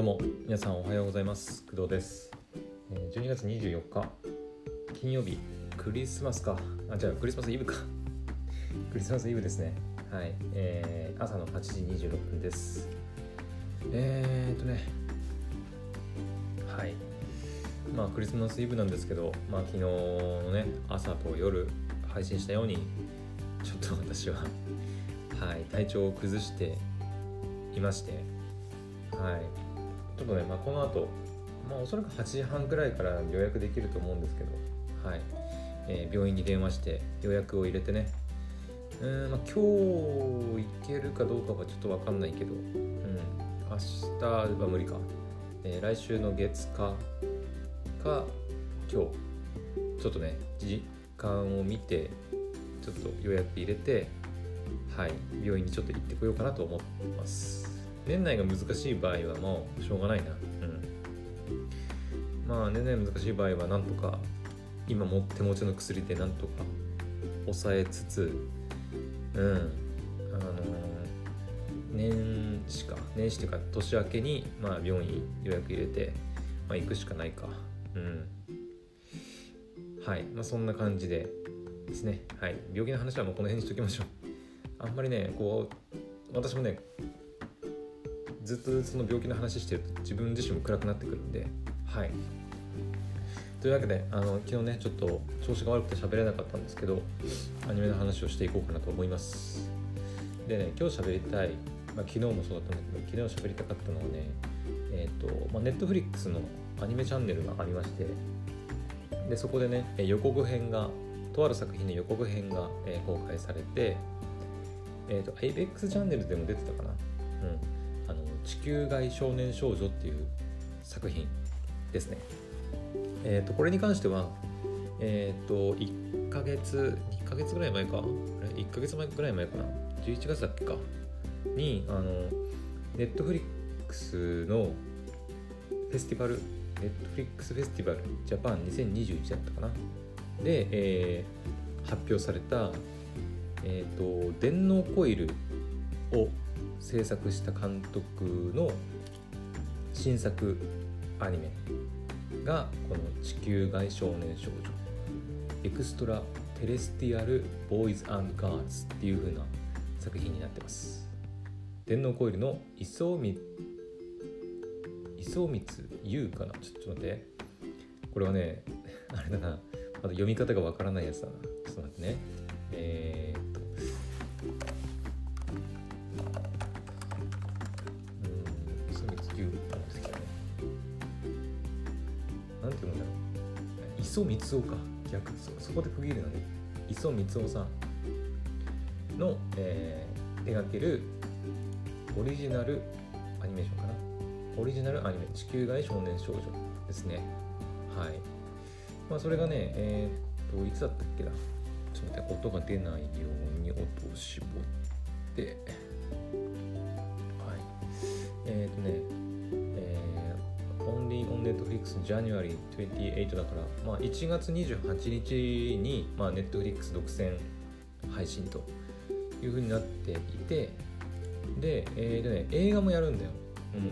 どうも皆さんおはようございます。工藤です。12月24日金曜日。クリスマスか。あじゃあクリスマスイブか。クリスマスイブですね。はい、えー朝の8時26分です。えーっとね。はい。まあクリスマスイブなんですけどまあ昨日のね朝と夜配信したようにちょっと私ははい体調を崩していましてはい。ちょっとね、まあ、この後、まあおそらく8時半くらいから予約できると思うんですけどはい、えー病院に電話して予約を入れてね。うんまあ今日行けるかどうかはちょっと分かんないけど、うん、明日は無理か、えー来週の月火か今日。ちょっとね時間を見てちょっと予約入れてはい。病院にちょっと行ってこようかなと思ってます。年内が難しい場合はもうしょうがないな。うん。まあ年内難しい場合はなんとか今も手持ちの薬でなんとか抑えつつうん。あの年始か。年始というか年明けにまあ病院予約入れて、まあ、行くしかないか。うん。はい。まあそんな感じでですね。はい。病気の話はもうこの辺にしときましょう。あんまりねこう私もねずっとその病気の話してると自分自身も暗くなってくるんではい。というわけであの昨日ねちょっと調子が悪くて喋れなかったんですけどアニメの話をしていこうかなと思います。でね今日喋りたい、まあ、昨日もそうだったんだけど昨日喋りたかったのはねえっ、と、まあ、Netflix のアニメチャンネルがありましてでそこでねえ予告編がとある作品の予告編が、えー公開されてえっ、と ABEX チャンネルでも出てたかな。うん。地球外少年少女っていう作品ですね。えっ、とこれに関してはえっ、と1ヶ月2ヶ月ぐらい前か？1ヶ月前ぐらい前かな？11月だっけか？にあのネットフリックスのフェスティバルネットフリックスフェスティバルジャパン2021だったかな？で、えー発表されたえっ、と電脳コイルを制作した監督の新作アニメがこの「地球外少年少女エクストラ・テレスティアル・ボーイズアン・ガールズ」っていう風な作品になってます。電脳コイルの磯み磯光雄かな？ちょっと待ってこれはね。あれだな。まだ読み方がわからないやつだな。ちょっと待ってね。えー、なんていうのだろう磯光雄か逆そそこで区切るのね磯光雄さんの、えー手掛けるオリジナルアニメーションかな。オリジナルアニメ「地球外少年少女」ですね。はい。まあそれがねえーっといつだったっけだちょっと待って音が出ないように音を絞って。はい。えーっとね Netflix January 28だから、まあ、1月28日に、まあ、Netflix 独占配信という風になっていてで,、えーでね、映画もやるんだよ。うん、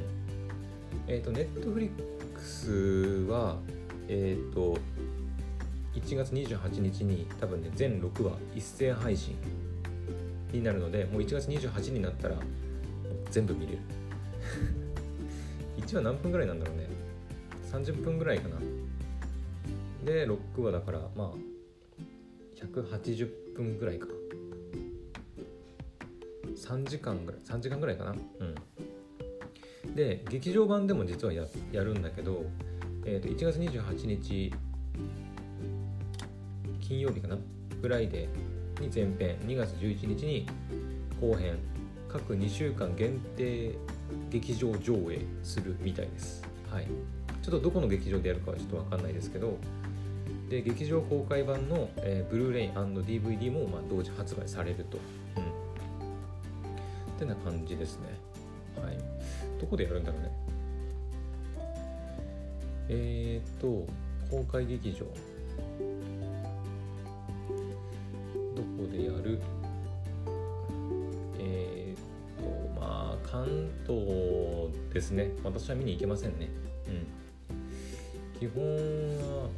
えっ、と Netflix はえっ、と1月28日に多分ね全6話一斉配信になるのでもう1月28日になったら全部見れる。1話何分ぐらいなんだろうね30分ぐらいかな。で6話だからまあ180分ぐらいか3時間ぐらい3時間ぐらいかな。うん。で劇場版でも実はややるんだけど、えー、と1月28日金曜日かな Friday に前編2月11日に後編各2週間限定劇場上映するみたいです。はいちょっとどこの劇場でやるかはちょっと分かんないですけどで劇場公開版の、えー、ブルーレイ &DVD も、まあ、同時発売されると、うん、ってな感じですね。はい。どこでやるんだろうね。えー、っと公開劇場。どこでやる？えー、っとまあ関東ですね。私は見に行けませんね。基本は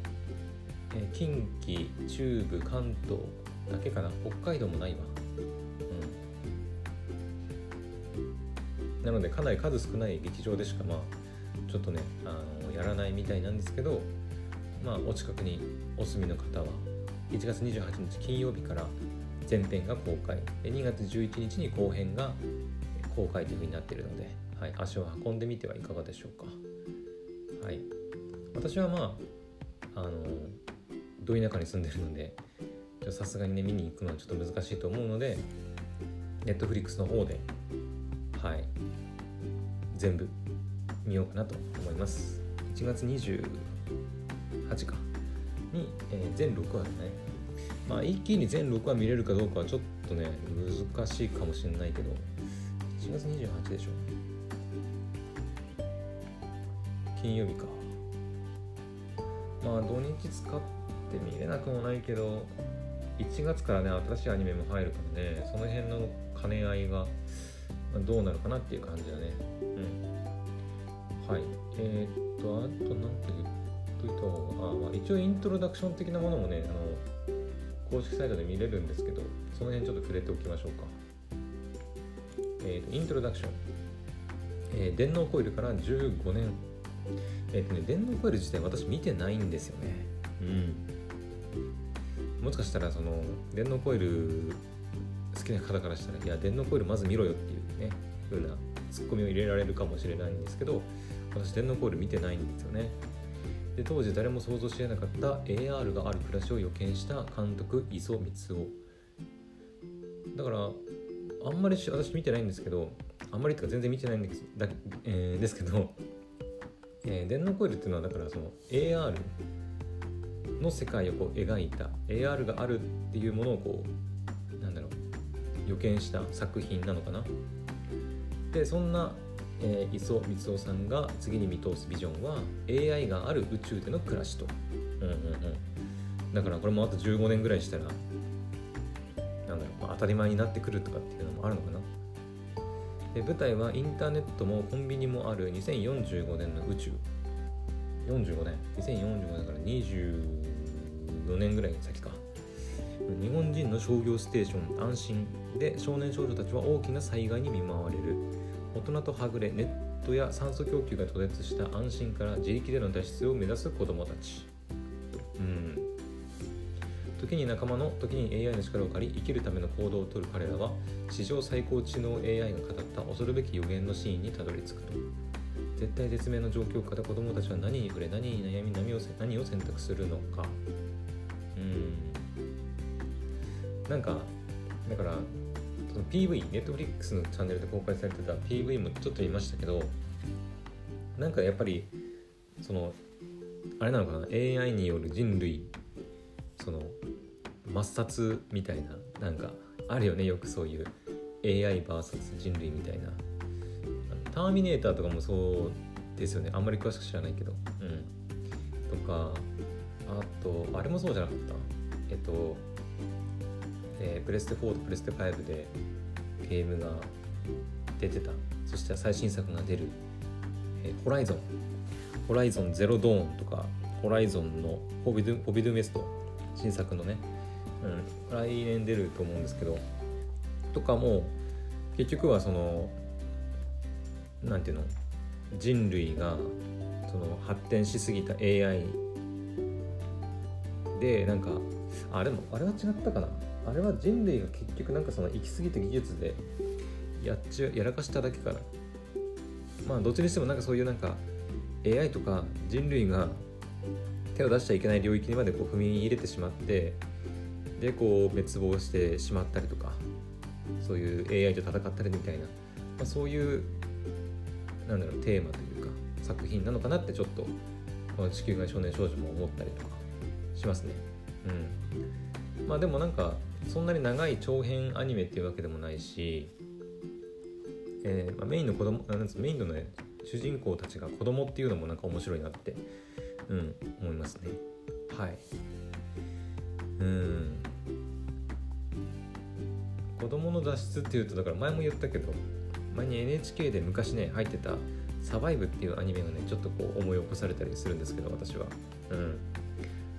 え近畿中部関東だけかな。北海道もないわ。うん。なのでかなり数少ない劇場でしかまあちょっとねあのやらないみたいなんですけどまあお近くにお住みの方は1月28日金曜日から前編が公開。で2月11日に後編が公開というふうになっているので、はい、足を運んでみてはいかがでしょうか。はい、私はまああのど田舎に住んでるのでさすがにね見に行くのはちょっと難しいと思うのでネットフリックスの方ではい全部見ようかなと思います。1月28か。に、えー、全6話だね。まあ一気に全6話見れるかどうかはちょっとね難しいかもしれないけど1月28でしょ。金曜日か。まあ土日使って見れなくもないけど1月からね新しいアニメも入るからねその辺の兼ね合いがどうなるかなっていう感じだね。うん。はい。えー、っとあと何て言っといた方があ、まあ、一応イントロダクション的なものもねあの公式サイトで見れるんですけどその辺ちょっと触れておきましょうか。えー、とイントロダクション、えー、電脳コイルから15年えっ、とね電脳コイル自体私見てないんですよね。うん。もしかしたらその電脳コイル好きな方からしたらいや電脳コイルまず見ろよっていうね風なツッコミを入れられるかもしれないんですけど私電脳コイル見てないんですよね。で当時誰も想像しえなかった AR がある暮らしを予見した監督磯光雄。だからあんまり私見てないんですけどあんまりとか全然見てないんですだ、えー、ですけど、えー、電脳コイルっていうのはだからその AR の世界をこう描いた AR があるっていうものをこうなんだろう予見した作品なのかな。でそんな、えー、磯光雄さんが次に見通すビジョンは AI がある宇宙での暮らしと、うんうんうん、だからこれもあと15年ぐらいしたらなんだろう、まあ、当たり前になってくるとかっていうのもあるのかな。で舞台はインターネットもコンビニもある2045年の宇宙。45年。2045年から24年ぐらい先か。日本人の商業ステーション安心で少年少女たちは大きな災害に見舞われる。大人とはぐれネットや酸素供給が途絶した安心から自力での脱出を目指す子どもたち。うん。時に仲間の時に AI の力を借り生きるための行動をとる彼らは史上最高知能 AI が語った恐るべき予言のシーンにたどり着くと。絶対絶命の状況から子供たちは何に触れ何に悩み何を何を選択するのか。うん。なんかだからその PV ネットフリックスのチャンネルで公開されてた PV もちょっと見ましたけどなんかやっぱりそのあれなのかな？AI による人類その抹殺みたいななんかあるよねよくそういう AIVS 人類みたいな。ターミネーターとかもそうですよね。あんまり詳しく知らないけど。うん。とかあとあれもそうじゃなかった。えっと、えー、プレステ4とプレステ5でゲームが出てた。そして最新作が出る、えー、ホライゾン。ホライゾンゼロドーンとかホライゾンのホビドゥホビドゥメスト。新作のね、うん、来年出ると思うんですけどとかも結局はそのなんていうの？人類がその発展しすぎた AI でなんかあれもあれは違ったかな？あれは人類が結局なんかその行き過ぎた技術でやっちゃやらかしただけかな。まあどっちにしてもなんかそういうなんか AI とか人類が手を出しちゃいけない領域にまでこう踏み入れてしまってでこう滅亡してしまったりとかそういう AI と戦ったりみたいな、まあ、そういうなんだろうテーマというか作品なのかなってちょっとこの地球外少年少女も思ったりとかしますね。うん、まあでもなんかそんなに長い長編アニメっていうわけでもないし、えーまあ、メインの子供なんメインのね主人公たちが子供っていうのもなんか面白いなってうん思いますね。はい。うん。子供の脱出っていうとだから前も言ったけど前に NHK で昔ね入ってたサバイブっていうアニメがねちょっとこう思い起こされたりするんですけど私は。うん。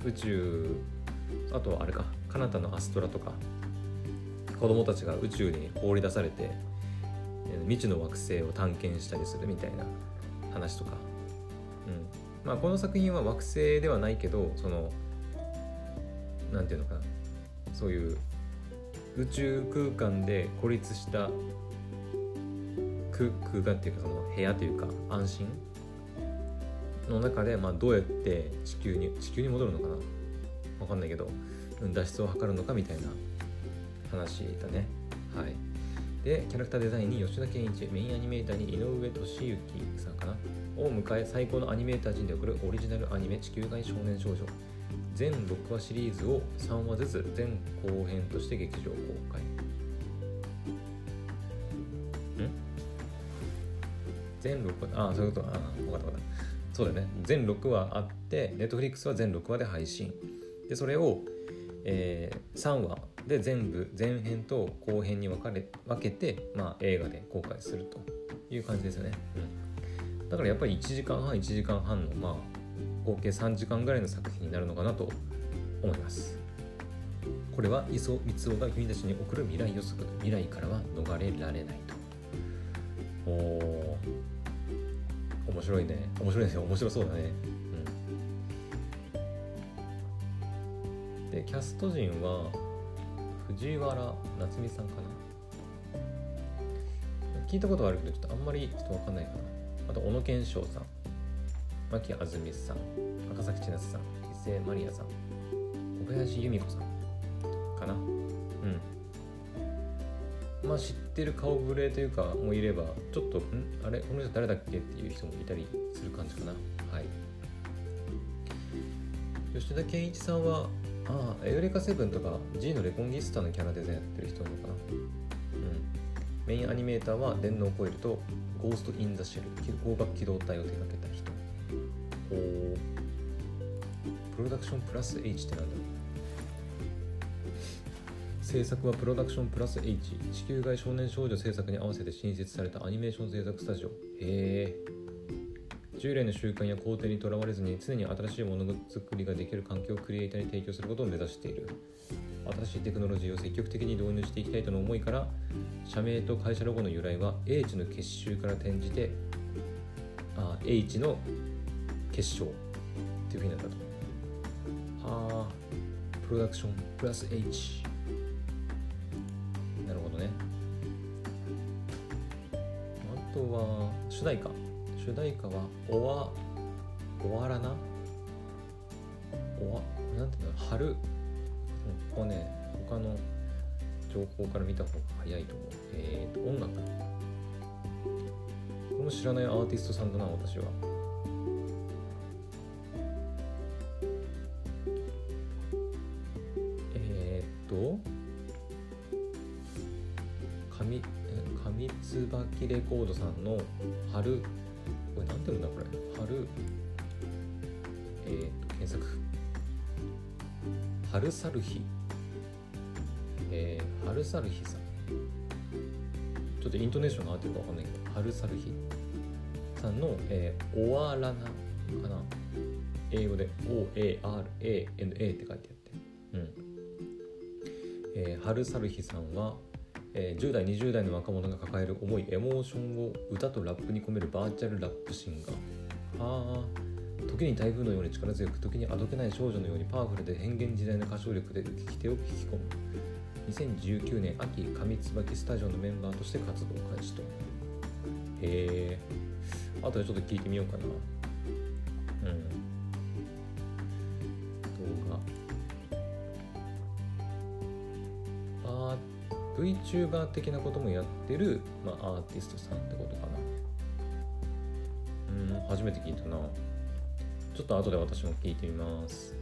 宇宙あとはあれかカナダのアストラとか子供たちが宇宙に放り出されて未知の惑星を探検したりするみたいな話とか、うん。まあ、この作品は惑星ではないけどその何て言うのかなそういう宇宙空間で孤立した空間っていうかその部屋というか安心の中で、まあ、どうやって地球に地球に戻るのかな？分かんないけど脱出を図るのかみたいな話だね。はい。でキャラクターデザインに吉田健一メインアニメーターに井上俊之さんかな？を迎え最高のアニメーター陣で送るオリジナルアニメ「地球外少年少女」全6話シリーズを3話ずつ全後編として劇場公開。ん全6話あそういうことあ分かった分かった。そうだよね。全6話あってネットフリックスは全6話で配信。でそれを、えー、3話で全部前編と後編に分かれ分けて、まあ、映画で公開するという感じですよね、うん、だからやっぱり1時間半1時間半のまあ合計3時間ぐらいの作品になるのかなと思います。これは磯光雄が君たちに送る未来予測。未来からは逃れられないと。おお面白いね。面白いですよ面白そうだね。でキャスト陣は藤原夏美さんかな。聞いたことはあるけどちょっとあんまりちょっと分かんないかな。あと小野賢章さん。牧あずみさん赤崎千夏さん伊勢マリアさん小林由美子さんかな？うん。まあ知ってる顔ぶれというかもいればちょっとん？あれ？この人誰だっけっていう人もいたりする感じかな。はい。吉田健一さんはああエウレカセブンとか G のレコンギスタのキャラデザインやってる人なのかな。うん。メインアニメーターは電脳コイルとゴースト・イン・ザ・シェル光学機動隊を手掛けた人。おプロダクションプラス H ってなんだろう制作はプロダクションプラス H 地球外少年少女制作に合わせて新設されたアニメーション制作スタジオ。へえ従来の習慣や工程にとらわれずに常に新しいものづくりができる環境をクリエイターに提供することを目指している。新しいテクノロジーを積極的に導入していきたいとの思いから社名と会社ロゴの由来は H の結集から転じてあ H の結晶っていうふうになったとはあプロダクションプラス H なるほどね。あとは主題歌。主題歌はおわおわらな。おわ？なんていうの？春。ここね他の情報から見た方が早いと思う。えっ、ー、と音楽。これも知らないアーティストさんだな私はコードさんの春これなんて読うんだこれ。春えっ、ー、と検索。春サルヒえー、春サルヒさん。ちょっとイントネーションが合ってるかわかんないけど春サルヒさんの、えー、オアラナかな。英語で OARANA って書いてあって。うん。えー、春サルヒさんはえー、10代20代の若者が抱える重いエモーションを歌とラップに込めるバーチャルラップシンガー。あ。時に台風のように力強く時にあどけない少女のようにパワフルで変幻自在な歌唱力で聞き手を引き込む。2019年秋上椿スタジオのメンバーとして活動開始と。へえ。あとでちょっと聞いてみようかな。VTuber 的なこともやってる、まあ、アーティストさんってことかな。うん初めて聞いたな。ちょっと後で私も聞いてみます。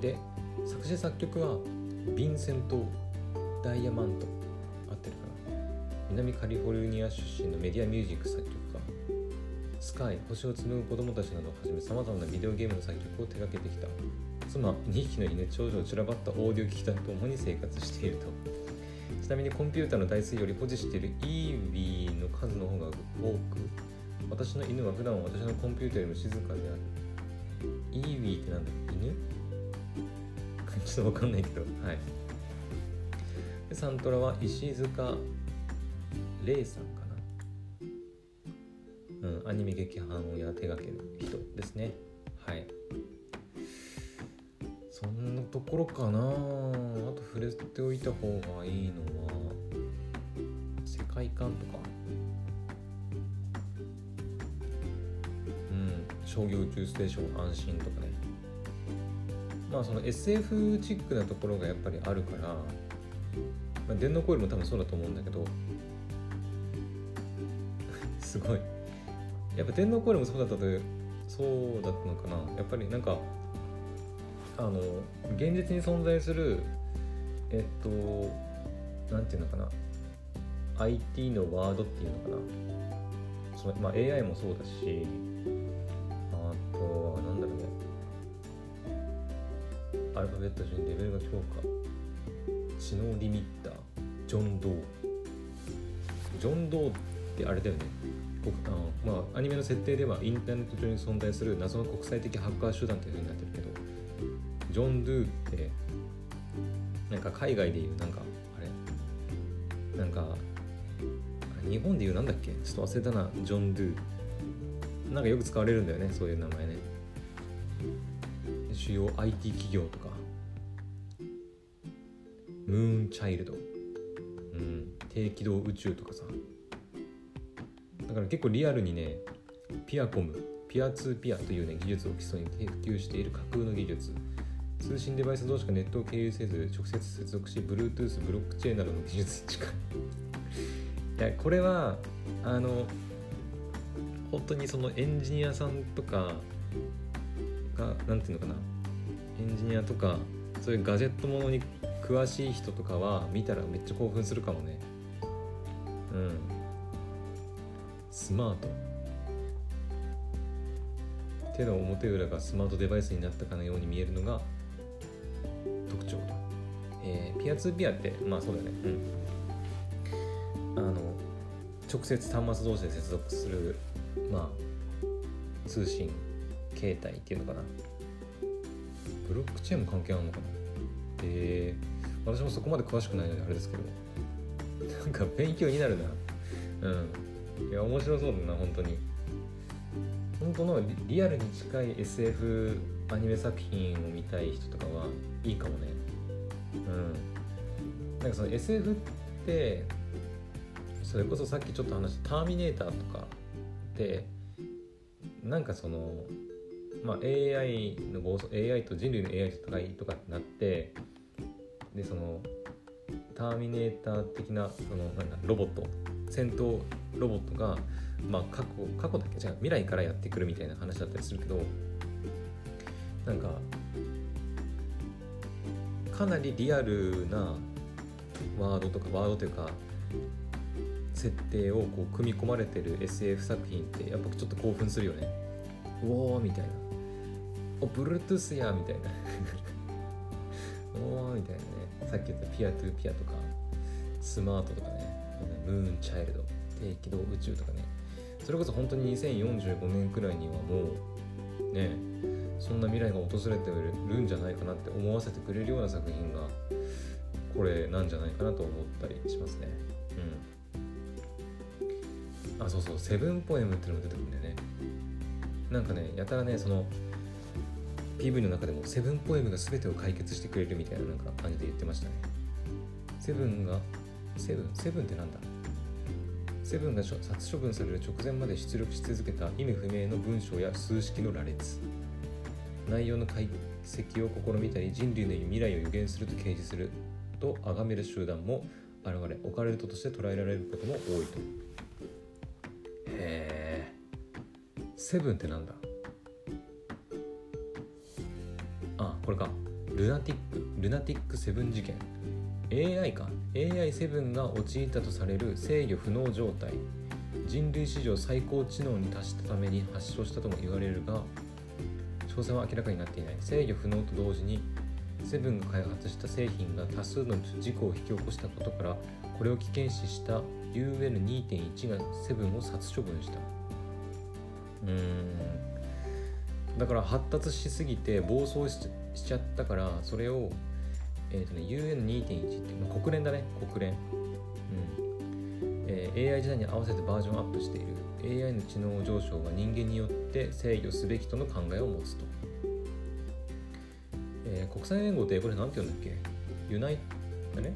で作詞作曲はヴィンセント・ダイヤマント合ってるかな。南カリフォルニア出身のメディアミュージック作曲家。スカイ星を紡ぐ子供たちなどをはじめさまざまなビデオゲームの作曲を手掛けてきた。妻2匹の犬長女を散らばったオーディオ機器と共に生活していると。ちなみにコンピューターの台数より保持している EV の数の方が多く私の犬は普段私のコンピューターよりも静かである。イーウィーってなんだろう犬？ちょっとわかんないけど。はい。でサントラは石塚レイさんかな。うんアニメ劇版や手掛ける人ですね。はい。そんなところかな。あと触れておいた方がいいのは世界観とか。うん商業宇宙ステーション安心とかね。まあその SF チックなところがやっぱりあるから、まあ、電脳コイルも多分そうだと思うんだけど。すごい。やっぱ電脳コイルもそうだったとそうだったのかな。やっぱりなんかあの現実に存在するえっとなんていうのかな。IT のワードっていうのかな。その、まあ、AI もそうだしあとはなんだろうね。アルファベット順レベルが強化。知能リミッター。ジョン・ドー。ジョン・ドーってあれだよね。あのまあアニメの設定ではインターネット上に存在する謎の国際的ハッカー集団というふうになってるけど。ジョン・ドゥってなんか海外でいうなんかあれ？なんか日本でいうなんだっけ？ちょっと忘れたなジョン・ドゥ。なんかよく使われるんだよねそういう名前ね。主要 IT 企業とか。ムーンチャイルド、うん、低軌道宇宙とかさ。だから結構リアルにねピアコム。ピアツーピアというね技術を基礎に研究している架空の技術。通信デバイス同士がネットを経由せず直接接続し Bluetooth ブロックチェーンなどの技術に近い。いやこれはあの本当にそのエンジニアさんとかが何ていうのかな。エンジニアとかそういうガジェットものに詳しい人とかは見たらめっちゃ興奮するかもね。うん。スマート。手の表裏がスマートデバイスになったかのように見えるのが、ピアツーピアってまあそうだね。うん。あの直接端末同士で接続するまあ通信形態っていうのかな。ブロックチェーンも関係あるのかな。えー、私もそこまで詳しくないのであれですけど。なんか勉強になるな。うん。いや面白そうだな本当に。本当のリアルに近い SF アニメ作品を見たい人とかはいいかもね。うん。なんかその SF ってそれこそさっきちょっと話した「ターミネーター」とかってなんかそのまあ AI の暴走 AI と人類の AI と戦いとかってなってでそのターミネーター的なそのなんだロボット戦闘ロボットがまあ過去過去だけ？じゃ未来からやってくるみたいな話だったりするけどなんかかなりリアルなワードとかワードというか設定をこう組み込まれてる SF 作品ってやっぱちょっと興奮するよね。うおーみたいな。お Bluetooth やみたいな。おーみたいなね。さっき言ったピアトゥーピアとかスマートとかね。ムーンチャイルド。低軌道宇宙とかね。それこそ本当に2045年くらいにはもうねそんな未来が訪れてるんじゃないかなって思わせてくれるような作品がこれなんじゃないかなと思ったりしますね。うん。あそうそう。セブンポエムっていうのが出てくるんだよね。なんかねやたらねその PV の中でもセブンポエムが全てを解決してくれるみたいななんか感じで言ってましたね。セブンがセブンセブンってなんだ？セブンが殺処分される直前まで出力し続けた意味不明の文章や数式の羅列。内容の解析を試みたり人類の未来を予言すると掲示すると崇める集団も現れオカルトとして捉えられることも多いと。へえセブンってなんだ？あこれか。ルナティック。ルナティックセブン事件。AI か。AI7 が陥ったとされる制御不能状態。人類史上最高知能に達したために発症したとも言われるが詳細は明らかになっていない。制御不能と同時にセブンが開発した製品が多数の事故を引き起こしたことからこれを危険視した UN2.1 がセブンを殺処分した。うん。だから発達しすぎて暴走しちゃったからそれをえ、ー、とね UN2.1 って、まあ、国連だね国連、うん。えー、AI 時代に合わせてバージョンアップしている。AI の知能上昇は人間によって制御すべきとの考えを持つと、国際連合ってこれ何て言うんだっけ？ユナイあれ？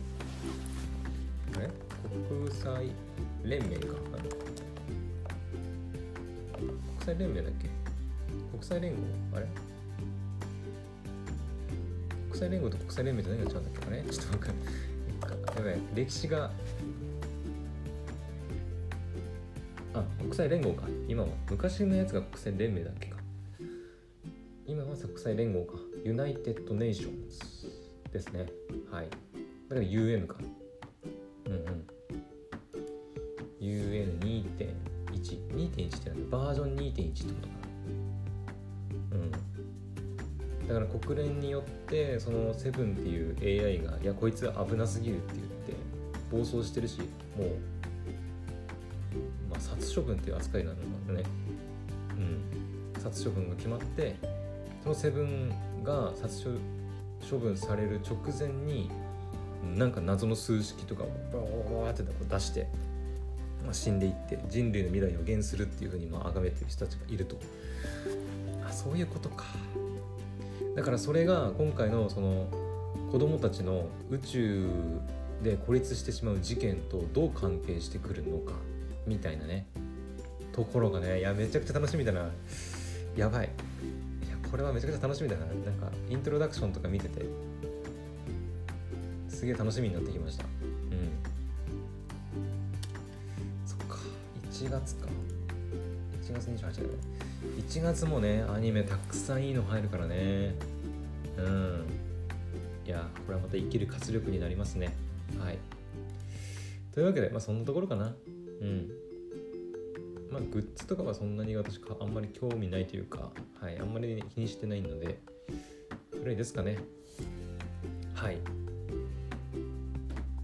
あれ？国際連盟か。国際連盟だっけ？国際連合？あれ？国際連合と国際連盟って何が違うんだっけ？あれ？ちょっと分かんない。やばい。歴史があ国際連合か。今は昔のやつが国際連盟だっけか。今は国際連合か。 United Nations ですね。はい。だから UN かうんうん。UN2.1 2.1って何バージョン2.1ってことかな。うん。だから国連によってそのセブンっていう AI がいやこいつ危なすぎるって言って暴走してるしもうまあ殺処分っていう扱いなのでね、うん、殺処分が決まってそのセブンが殺処分される直前になんか謎の数式とかをバーって出して、まあ、死んでいって人類の未来を予言するっていうふうにまあ崇めてる人たちがいると。あそういうことか。だからそれが今回のその子供たちの宇宙で孤立してしまう事件とどう関係してくるのかみたいなね。ところがねいやめちゃくちゃ楽しみだな。やばい。これはめちゃくちゃ楽しみだな。なんかイントロダクションとか見ててすげえ楽しみになってきました。うん。そっか。1月か。1月28日だね。1月もねアニメたくさんいいの入るからね。うん。いやこれはまた生きる活力になりますね。はい。というわけでまあそんなところかな。うん。まあグッズとかはそんなに私あんまり興味ないというかはいあんまり気にしてないのでぐらいですかね。はい。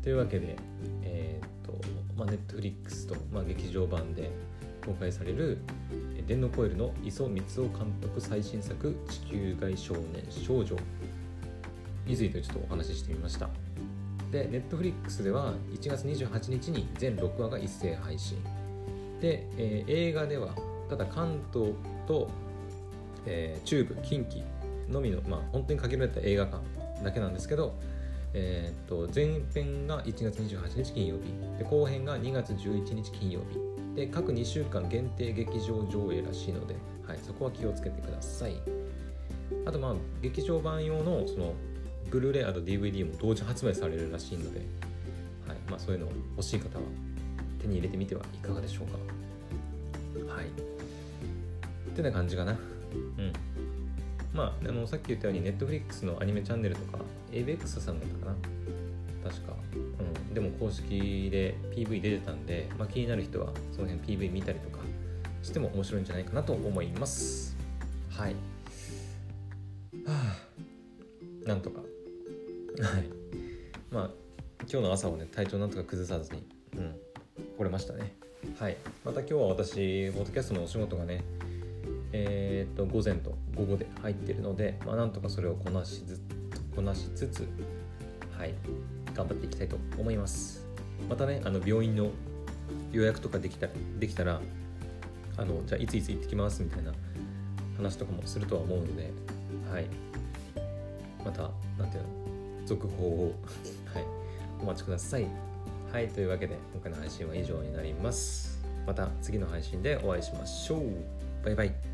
というわけでえっ、とまあネットフリックスと、まあ、劇場版で公開される電脳コイルの磯光雄監督最新作「地球外少年少女」についてちょっとお話ししてみました。で、ネットフリックスでは1月28日に全6話が一斉配信。で、えー、映画では、ただ関東と、えー、中部、近畿のみの、まあ、本当に限られた映画館だけなんですけど、えー、と前編が1月28日金曜日で後編が2月11日金曜日で各2週間限定劇場上映らしいので、はい、そこは気をつけてください。あとまあ劇場版用のそのブルーレイあと DVD も同時発売されるらしいので、はいまあ、そういうの欲しい方は手に入れてみてはいかがでしょうか。はい。ってな感じかな。うん。まああのさっき言ったように Netflix のアニメチャンネルとか ABEX さんだったかな。確か、うん、でも公式で PV 出てたんで、まあ、気になる人はその辺 PV 見たりとかしても面白いんじゃないかなと思います。はい。は あなんとか。はい。まあ今日の朝をね体調なんとか崩さずにうん来れましたね。はい。また今日は私ポッドキャストのお仕事がねえー、っと午前と午後で入ってるので、まあ、なんとかそれをこなしずこなしつつはい。頑張っていきたいと思います。またねあの病院の予約とかできたできたらあのじゃあいついつ行ってきますみたいな話とかもするとは思うのではい。また何ていうの続報を はい、お待ちください。はい、というわけで今回の配信は以上になります。また次の配信でお会いしましょう。バイバイ。